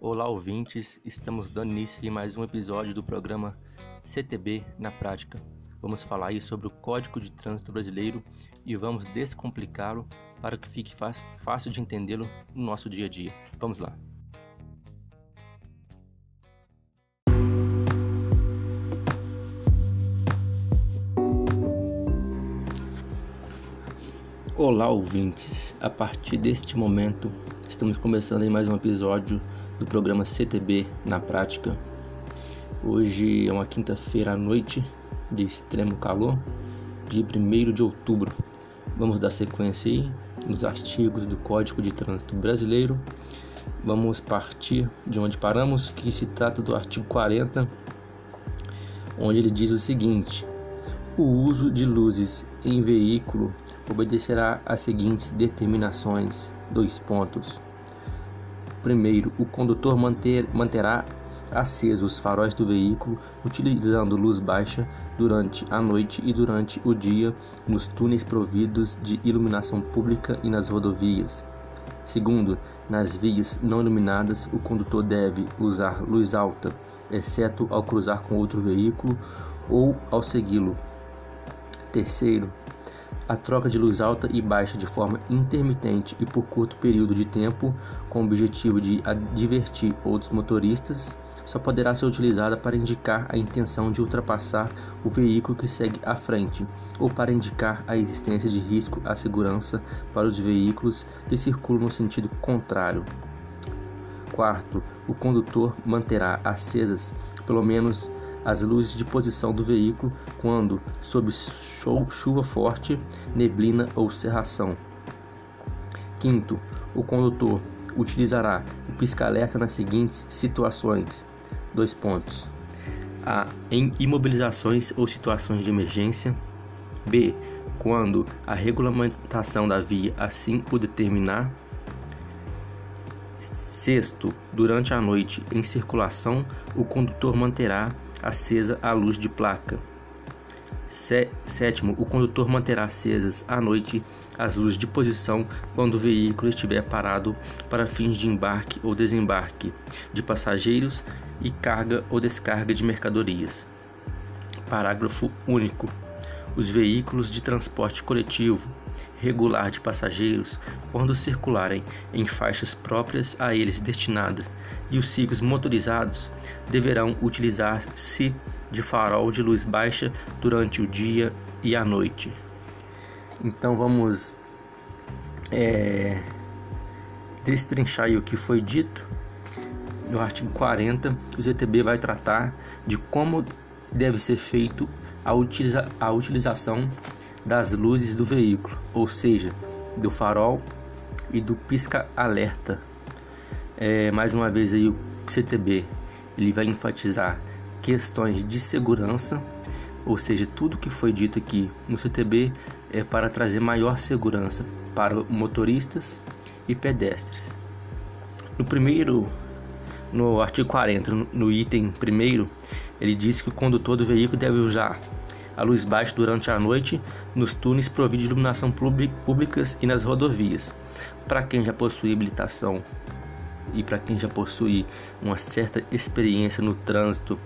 Olá, ouvintes! Estamos dando início em mais um episódio do programa CTB na Prática. Vamos falar aí sobre o Código de Trânsito Brasileiro e vamos descomplicá-lo para que fique fácil de entendê-lo no nosso dia a dia. Vamos lá! Olá, ouvintes! A partir deste momento, estamos começando em mais um episódio do programa CTB na Prática. Hoje é uma quinta-feira à noite de extremo calor, de 1 de outubro. Vamos dar sequência aí nos artigos do Código de Trânsito Brasileiro. Vamos partir de onde paramos, que se trata do artigo 40, onde ele diz o seguinte: o uso de luzes em veículo obedecerá às seguintes determinações. Dois pontos. Primeiro, o condutor manter, manterá acesos os faróis do veículo utilizando luz baixa durante a noite e durante o dia nos túneis providos de iluminação pública e nas rodovias. Segundo, nas vias não iluminadas, o condutor deve usar luz alta, exceto ao cruzar com outro veículo ou ao segui-lo, Terceiro, a troca de luz alta e baixa de forma intermitente e por curto período de tempo, com o objetivo de advertir outros motoristas, só poderá ser utilizada para indicar a intenção de ultrapassar o veículo que segue à frente ou para indicar a existência de risco à segurança para os veículos que circulam no sentido contrário. Quarto, o condutor manterá acesas pelo menos as luzes de posição do veículo quando sob chuva forte, neblina ou cerração. Quinto, o condutor utilizará o pisca-alerta nas seguintes situações: dois pontos. A. Em imobilizações ou situações de emergência. B. Quando a regulamentação da via assim o determinar. Sexto, durante a noite em circulação, o condutor manterá acesa a luz de placa. Sétimo, o condutor manterá acesas à noite as luzes de posição quando o veículo estiver parado para fins de embarque ou desembarque de passageiros e carga ou descarga de mercadorias. Parágrafo único. Os veículos de transporte coletivo regular de passageiros, quando circularem em faixas próprias a eles destinadas, e os ciclos motorizados deverão utilizar-se de farol de luz baixa durante o dia e a noite. Então vamos é, destrinchar o que foi dito. No artigo 40, o ZTB vai tratar de como deve ser feito a, utiliza a utilização das luzes do veículo, ou seja, do farol e do pisca-alerta. É, mais uma vez aí o CTB ele vai enfatizar questões de segurança, ou seja, tudo que foi dito aqui no CTB é para trazer maior segurança para motoristas e pedestres. No primeiro, no artigo 40, no item primeiro, ele diz que o condutor do veículo deve usar a luz baixa durante a noite nos túneis providos de iluminação públicas e nas rodovias. Para quem já possui habilitação e para quem já possui uma certa experiência no trânsito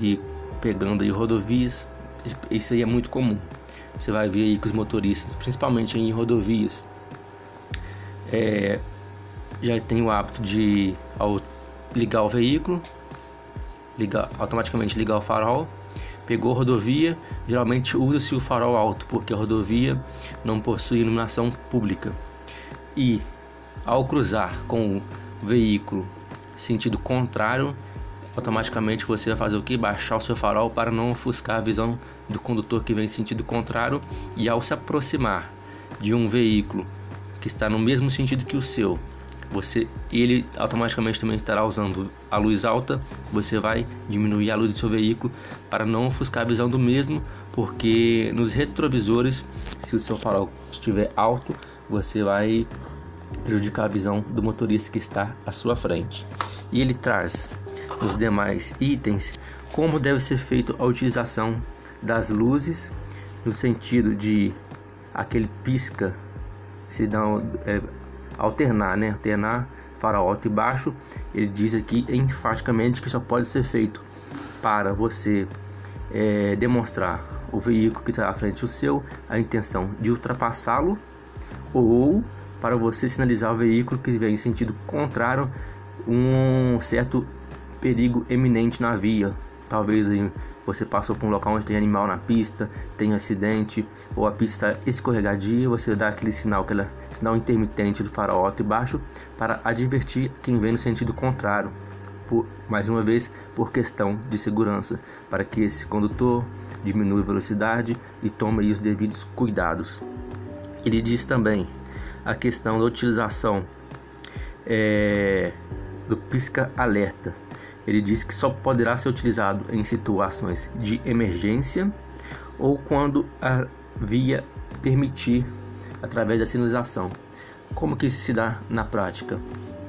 e pegando aí rodovias, isso aí é muito comum. Você vai ver aí que os motoristas, principalmente em rodovias, é, já tem o hábito de ao ligar o veículo, ligar, automaticamente ligar o farol, pegou rodovia, geralmente usa-se o farol alto, porque a rodovia não possui iluminação pública. E ao cruzar com o veículo sentido contrário, automaticamente você vai fazer o que? Baixar o seu farol para não ofuscar a visão do condutor que vem em sentido contrário e ao se aproximar de um veículo que está no mesmo sentido que o seu, você ele automaticamente também estará usando a luz alta, você vai diminuir a luz do seu veículo para não ofuscar a visão do mesmo, porque nos retrovisores, se o seu farol estiver alto, você vai prejudicar a visão do motorista que está à sua frente. E ele traz os demais itens como deve ser feita a utilização das luzes no sentido de aquele pisca se dá é, alternar, né? Alternar farol alto e baixo, ele diz aqui enfaticamente que só pode ser feito para você é, demonstrar o veículo que está à frente do seu a intenção de ultrapassá-lo ou para você sinalizar o veículo que vem em sentido contrário um certo perigo eminente na via. Talvez você passou por um local onde tem animal na pista, tem acidente, ou a pista está escorregadia, você dá aquele sinal, aquele sinal intermitente do farol alto e baixo para advertir quem vem no sentido contrário. Por, mais uma vez, por questão de segurança, para que esse condutor diminua a velocidade e tome os devidos cuidados. Ele diz também a questão da utilização é, do pisca-alerta. Ele diz que só poderá ser utilizado em situações de emergência ou quando a via permitir através da sinalização. Como que isso se dá na prática?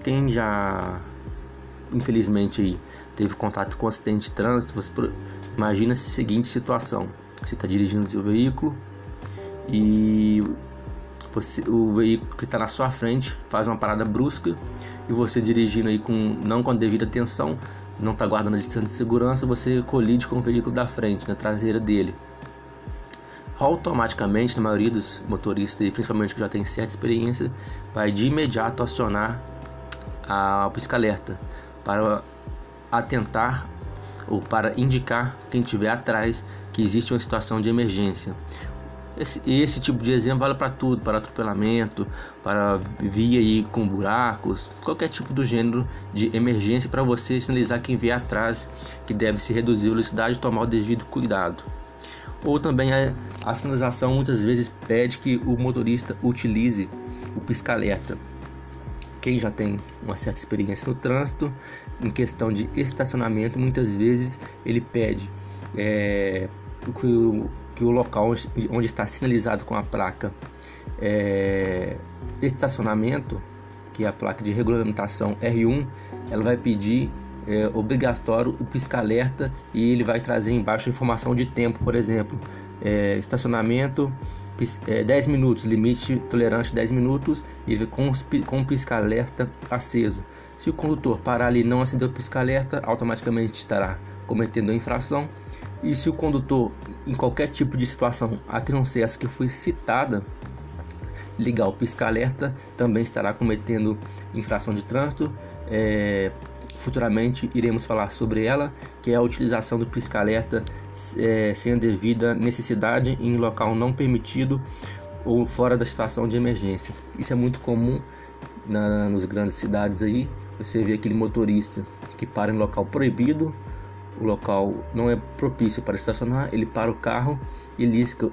Quem já infelizmente teve contato com um acidente de trânsito, você imagina a seguinte situação: você está dirigindo seu veículo e você, o veículo que está na sua frente faz uma parada brusca e você dirigindo aí com não com a devida atenção, não está guardando a distância de segurança, você colide com o veículo da frente, na traseira dele. Automaticamente, na maioria dos motoristas, principalmente que já tem certa experiência, vai de imediato acionar a pisca-alerta para atentar ou para indicar quem estiver atrás que existe uma situação de emergência. Esse, esse tipo de exemplo vale para tudo, para atropelamento, para via aí com buracos, qualquer tipo do gênero de emergência para você sinalizar quem vier atrás que deve se reduzir a velocidade e tomar o devido cuidado. Ou também a, a sinalização muitas vezes pede que o motorista utilize o pisca-alerta. Quem já tem uma certa experiência no trânsito, em questão de estacionamento, muitas vezes ele pede é, que o que o local onde está sinalizado com a placa é, estacionamento, que é a placa de regulamentação R1, ela vai pedir é, obrigatório o pisca-alerta e ele vai trazer embaixo a informação de tempo, por exemplo, é, estacionamento é, 10 minutos, limite tolerante 10 minutos e com, com o pisca-alerta aceso. Se o condutor parar ali e não acender o pisca-alerta, automaticamente estará cometendo a infração. E se o condutor, em qualquer tipo de situação, a que não ser essa que foi citada, ligar o pisca-alerta, também estará cometendo infração de trânsito. É, futuramente iremos falar sobre ela, que é a utilização do pisca-alerta é, sem a devida necessidade em local não permitido ou fora da situação de emergência. Isso é muito comum na, nas grandes cidades aí. Você vê aquele motorista que para em local proibido o local não é propício para estacionar, ele para o carro e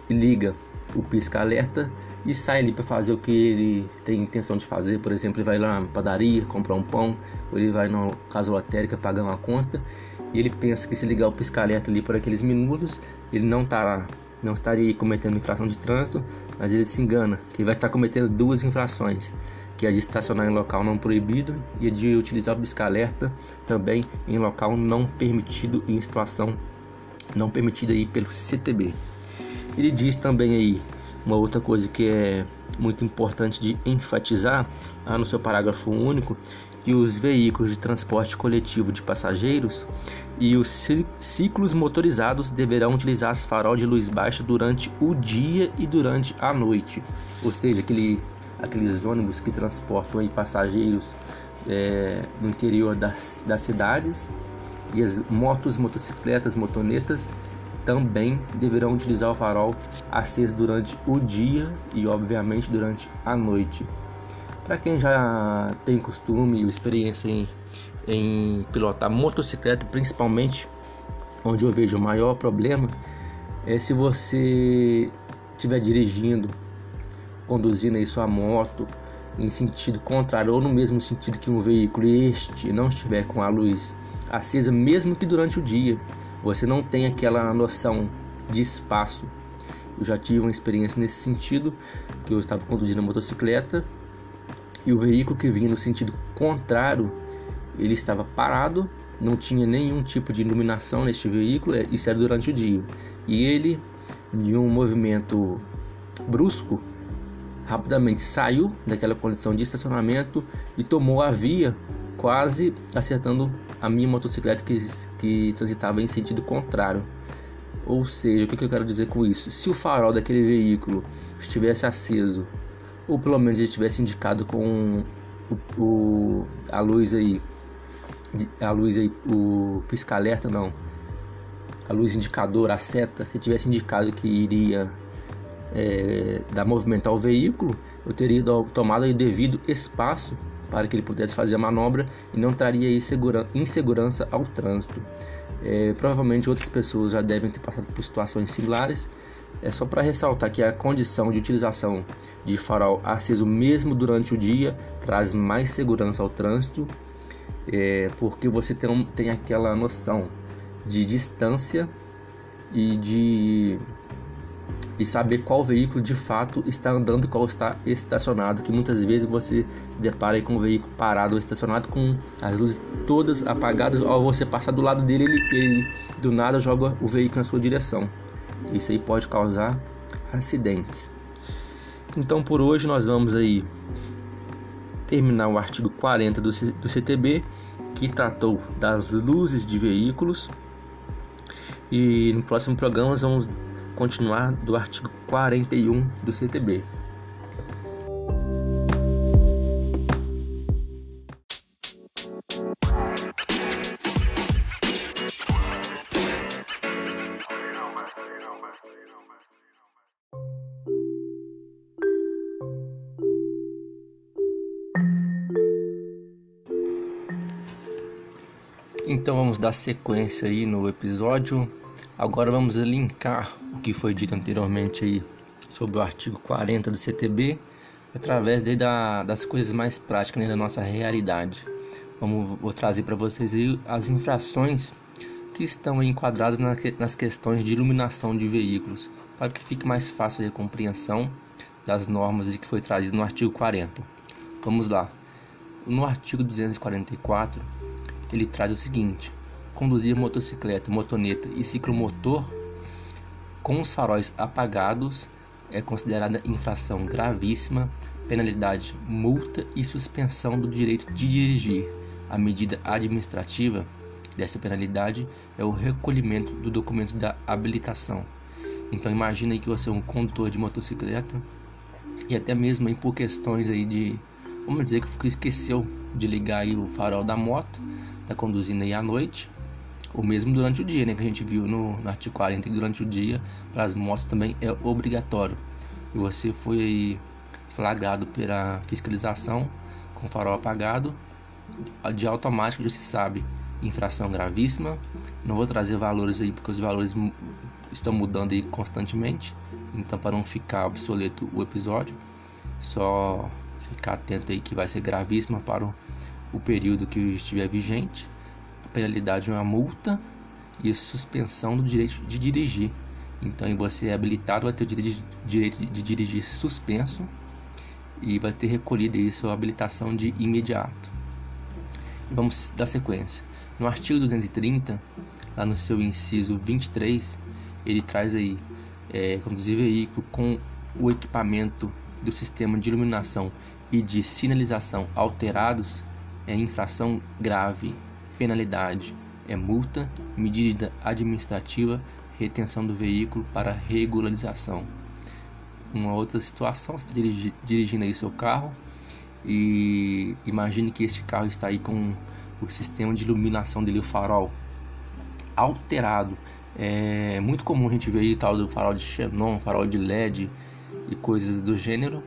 liga o pisca-alerta e sai ali para fazer o que ele tem intenção de fazer. Por exemplo, ele vai lá na padaria comprar um pão, ou ele vai na casa lotérica pagar uma conta e ele pensa que se ligar o pisca-alerta ali por aqueles minutos, ele não estará não estaria cometendo infração de trânsito, mas ele se engana que vai estar cometendo duas infrações que é de estacionar em local não proibido e de utilizar o pisca-alerta também em local não permitido em situação não permitida aí pelo CTB. Ele diz também aí uma outra coisa que é muito importante de enfatizar ah, no seu parágrafo único que os veículos de transporte coletivo de passageiros e os ciclos motorizados deverão utilizar as farol de luz baixa durante o dia e durante a noite, ou seja, aquele aqueles ônibus que transportam aí passageiros é, no interior das, das cidades e as motos, motocicletas, motonetas também deverão utilizar o farol aceso durante o dia e obviamente durante a noite. Para quem já tem costume e experiência em, em pilotar motocicleta, principalmente onde eu vejo o maior problema é se você estiver dirigindo conduzindo aí sua moto em sentido contrário ou no mesmo sentido que um veículo este não estiver com a luz acesa, mesmo que durante o dia, você não tem aquela noção de espaço. Eu já tive uma experiência nesse sentido, que eu estava conduzindo a motocicleta e o veículo que vinha no sentido contrário, ele estava parado, não tinha nenhum tipo de iluminação neste veículo, é, isso era durante o dia. E ele, de um movimento brusco, rapidamente saiu daquela condição de estacionamento e tomou a via, quase acertando a minha motocicleta que, que transitava em sentido contrário. Ou seja, o que eu quero dizer com isso? Se o farol daquele veículo estivesse aceso, ou pelo menos estivesse indicado com o, o, a luz aí, a luz aí, o pisca-alerta não, a luz indicador, a seta, se tivesse indicado que iria é, dar movimentar o veículo, eu teria tomado o devido espaço para que ele pudesse fazer a manobra e não traria insegurança ao trânsito. É, provavelmente outras pessoas já devem ter passado por situações similares. É só para ressaltar que a condição de utilização de farol aceso mesmo durante o dia traz mais segurança ao trânsito, é, porque você tem, tem aquela noção de distância e de e saber qual veículo de fato está andando e qual está estacionado, que muitas vezes você se depara com o veículo parado ou estacionado com as luzes todas apagadas, ao você passar do lado dele, ele, ele do nada joga o veículo na sua direção. Isso aí pode causar acidentes. Então por hoje nós vamos aí terminar o artigo 40 do, do CTB, que tratou das luzes de veículos. E no próximo programa nós vamos continuar do artigo 41 do CTB. Então vamos dar sequência aí no episódio Agora vamos linkar o que foi dito anteriormente aí sobre o artigo 40 do CTB através da, das coisas mais práticas né, da nossa realidade. Vamos, vou trazer para vocês aí as infrações que estão enquadradas na, nas questões de iluminação de veículos, para que fique mais fácil a compreensão das normas que foi trazido no artigo 40. Vamos lá. No artigo 244, ele traz o seguinte: conduzir motocicleta, motoneta e ciclomotor com os faróis apagados é considerada infração gravíssima, penalidade, multa e suspensão do direito de dirigir. A medida administrativa dessa penalidade é o recolhimento do documento da habilitação. Então imagina aí que você é um condutor de motocicleta e até mesmo aí por questões aí de, vamos dizer que esqueceu de ligar aí o farol da moto, está conduzindo aí à noite, o mesmo durante o dia, né? Que a gente viu no, no artigo 40 que durante o dia, para as motos também é obrigatório. E você foi flagrado pela fiscalização com farol apagado, de automático já se sabe infração gravíssima. Não vou trazer valores aí porque os valores estão mudando aí constantemente. Então para não ficar obsoleto o episódio, só ficar atento aí que vai ser gravíssima para o, o período que estiver vigente penalidade é uma multa e suspensão do direito de dirigir. Então, você é habilitado, vai ter o direito de dirigir suspenso e vai ter recolhido aí sua habilitação de imediato. Vamos dar sequência. No artigo 230, lá no seu inciso 23, ele traz aí é, conduzir veículo com o equipamento do sistema de iluminação e de sinalização alterados é infração grave penalidade é multa, medida administrativa, retenção do veículo para regularização. Uma outra situação, você está dirigindo aí seu carro e imagine que este carro está aí com o sistema de iluminação dele, o farol, alterado. É muito comum a gente ver aí tal do farol de xenon, farol de LED e coisas do gênero.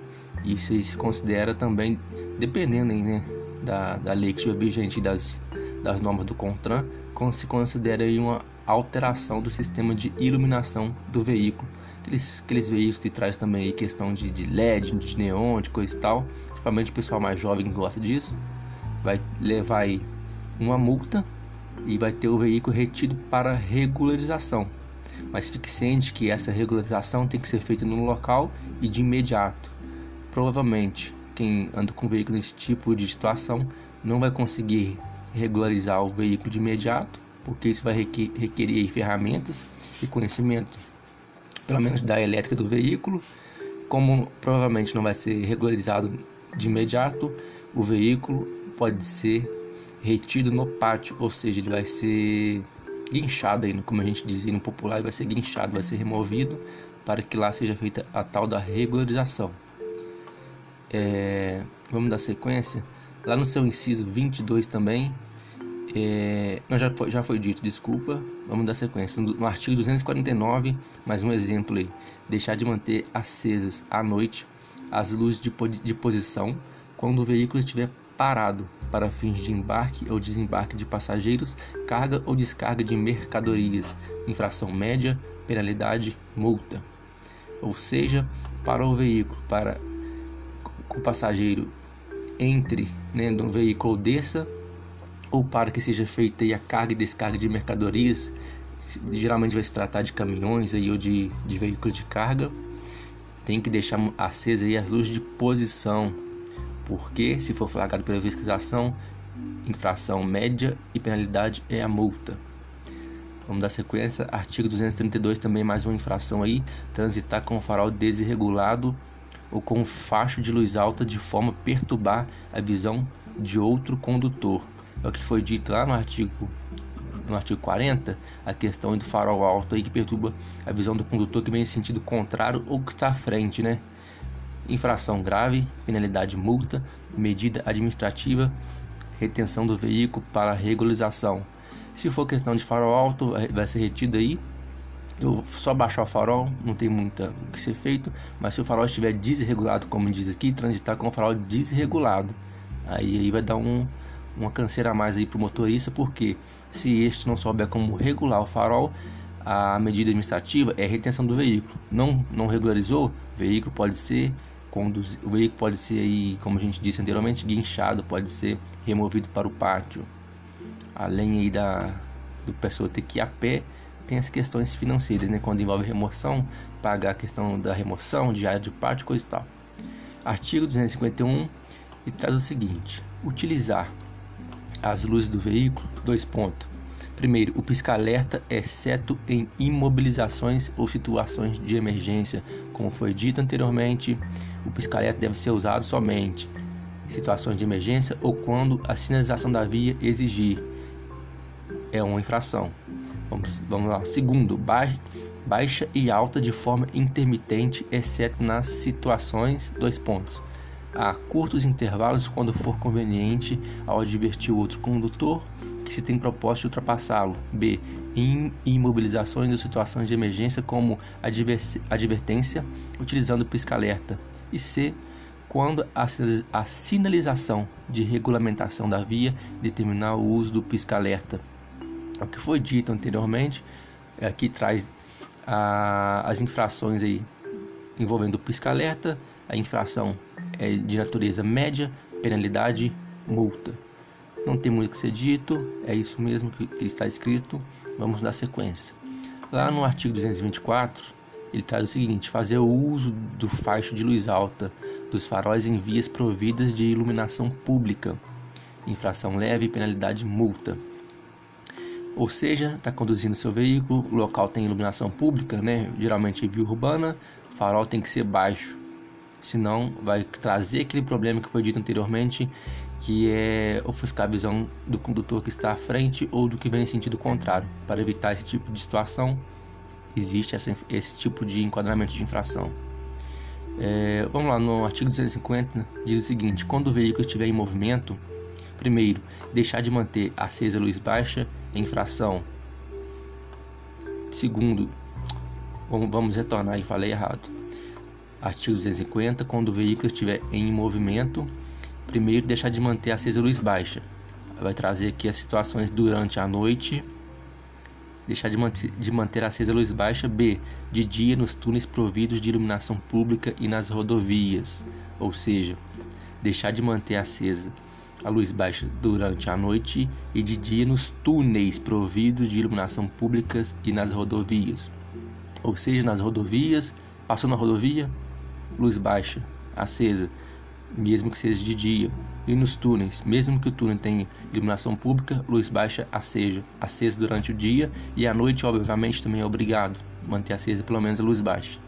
E se considera também, dependendo aí, né, da, da lei que estiver vigente das das normas do CONTRAN, se considera uma alteração do sistema de iluminação do veículo. Aqueles, aqueles veículos que traz também questão de, de LED, de neon, de coisa e tal. Principalmente o pessoal mais jovem que gosta disso. Vai levar uma multa e vai ter o veículo retido para regularização. Mas fique ciente que essa regularização tem que ser feita no local e de imediato. Provavelmente quem anda com veículo nesse tipo de situação não vai conseguir regularizar o veículo de imediato, porque isso vai requerer ferramentas e conhecimento, pelo menos da elétrica do veículo, como provavelmente não vai ser regularizado de imediato, o veículo pode ser retido no pátio, ou seja, ele vai ser guinchado aí, como a gente dizia no popular, vai ser guinchado, vai ser removido para que lá seja feita a tal da regularização. É, vamos dar sequência. Lá no seu inciso 22 também, é, não, já, foi, já foi dito, desculpa. Vamos dar sequência. No, artigo 249, mais um exemplo aí. Deixar de manter acesas à noite as luzes de, de posição quando o veículo estiver parado para fins de embarque ou desembarque de passageiros, carga ou descarga de mercadorias, infração média, penalidade, multa. Ou seja, para o veículo, para o passageiro entre né, no veículo ou desça, ou para que seja feita a carga e descarga de mercadorias, geralmente vai se tratar de caminhões aí, ou de, de veículos de carga, tem que deixar acesa as luzes de posição, porque se for flagrado pela fiscalização, infração média e penalidade é a multa. Vamos dar sequência, artigo 232 também mais uma infração aí, transitar com o farol desregulado ou com facho de luz alta de forma a perturbar a visão de outro condutor. É o que foi dito lá no artigo no artigo 40, a questão do farol alto aí que perturba a visão do condutor que vem em sentido contrário ou que está à frente, né? Infração grave, penalidade multa, medida administrativa, retenção do veículo para regularização. Se for questão de farol alto, vai ser retido aí. Eu só baixar o farol, não tem muita o que ser feito, mas se o farol estiver desregulado, como diz aqui, transitar com o farol desregulado, aí, aí vai dar um, uma canseira a mais aí para o motorista, porque se este não souber como regular o farol, a medida administrativa é retenção do veículo. Não, não regularizou, o veículo pode ser conduz... o veículo pode ser aí, como a gente disse anteriormente, guinchado, pode ser removido para o pátio. Além aí da do pessoa ter que ir a pé, tem as questões financeiras, né, quando envolve remoção, pagar a questão da remoção, diária de pátio, coisa e tal. Artigo 251 e traz o seguinte: utilizar as luzes do veículo, dois pontos. Primeiro, o pisca-alerta, exceto em imobilizações ou situações de emergência. Como foi dito anteriormente, o pisca-alerta deve ser usado somente em situações de emergência ou quando a sinalização da via exigir. É uma infração. Vamos, vamos lá. Segundo, baixa, e alta de forma intermitente, exceto nas situações, dois pontos a curtos intervalos quando for conveniente ao advertir o outro condutor que se tem propósito de ultrapassá-lo. B. Em imobilizações ou situações de emergência como advertência, utilizando pisca-alerta. E C. Quando a sinalização de regulamentação da via determinar o uso do pisca-alerta. O que foi dito anteriormente, aqui traz a, as infrações aí envolvendo o pisca-alerta, a infração é de natureza média, penalidade, multa. Não tem muito o que ser dito, é isso mesmo que, que está escrito. Vamos dar sequência. Lá no artigo 224, ele traz o seguinte: fazer o uso do faixo de luz alta dos faróis em vias providas de iluminação pública. Infração leve, penalidade, multa. Ou seja, está conduzindo seu veículo, o local tem iluminação pública, né? geralmente via urbana, o farol tem que ser baixo senão vai trazer aquele problema que foi dito anteriormente, que é ofuscar a visão do condutor que está à frente ou do que vem em sentido contrário. Para evitar esse tipo de situação, existe essa, esse tipo de enquadramento de infração. É, vamos lá, no artigo 250 diz o seguinte: quando o veículo estiver em movimento, primeiro, deixar de manter acesa a luz baixa infração. Segundo, vamos retornar e falei errado Artigo 250. Quando o veículo estiver em movimento, primeiro deixar de manter acesa a luz baixa. Vai trazer aqui as situações durante a noite. Deixar de manter, de manter acesa a luz baixa. B. De dia nos túneis providos de iluminação pública e nas rodovias. Ou seja, deixar de manter acesa a luz baixa durante a noite e de dia nos túneis providos de iluminação públicas e nas rodovias. Ou seja, nas rodovias, passou na rodovia, luz baixa, acesa, mesmo que seja de dia, e nos túneis, mesmo que o túnel tenha iluminação pública, luz baixa acesa, acesa durante o dia e à noite, obviamente, também é obrigado manter acesa pelo menos a luz baixa.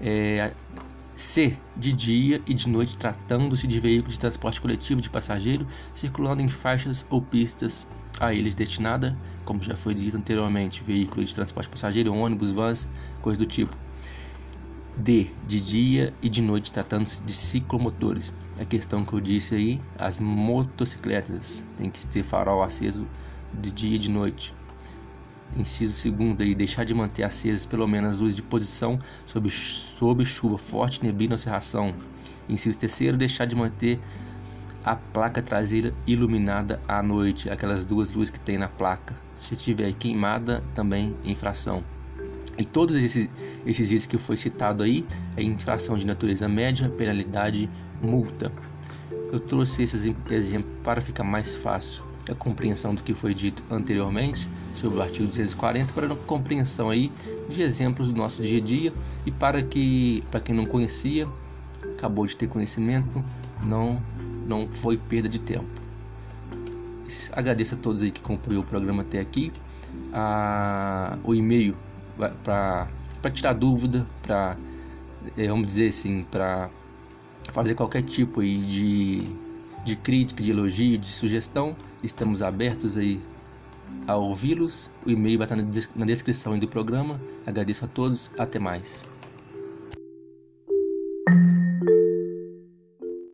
É, C. De dia e de noite, tratando-se de veículo de transporte coletivo de passageiro circulando em faixas ou pistas a eles destinada, como já foi dito anteriormente, veículo de transporte passageiro, ônibus, vans, coisa do tipo. D. De dia e de noite, tratando-se de ciclomotores. A questão que eu disse aí, as motocicletas tem que ter farol aceso de dia e de noite. Inciso segundo aí, deixar de manter acesas pelo menos luzes de posição sob, sob chuva forte, neblina ou cerração. Inciso terceiro, deixar de manter a placa traseira iluminada à noite, aquelas duas luzes que tem na placa. Se tiver queimada, também infração. E todos esses, esses itens que foi citado aí é infração de natureza média, penalidade, multa. Eu trouxe esses exemplos para ficar mais fácil a compreensão do que foi dito anteriormente sobre o artigo 240 para a compreensão aí de exemplos do nosso dia a dia. E para que para quem não conhecia acabou de ter conhecimento não não foi perda de tempo. Agradeço a todos aí que cumpriu o programa até aqui. O e-mail para tirar dúvida para é, vamos dizer assim para fazer qualquer tipo aí de de crítica, de elogio, de sugestão, estamos abertos aí a ouvi-los. O e-mail vai estar na descrição do programa. Agradeço a todos. Até mais.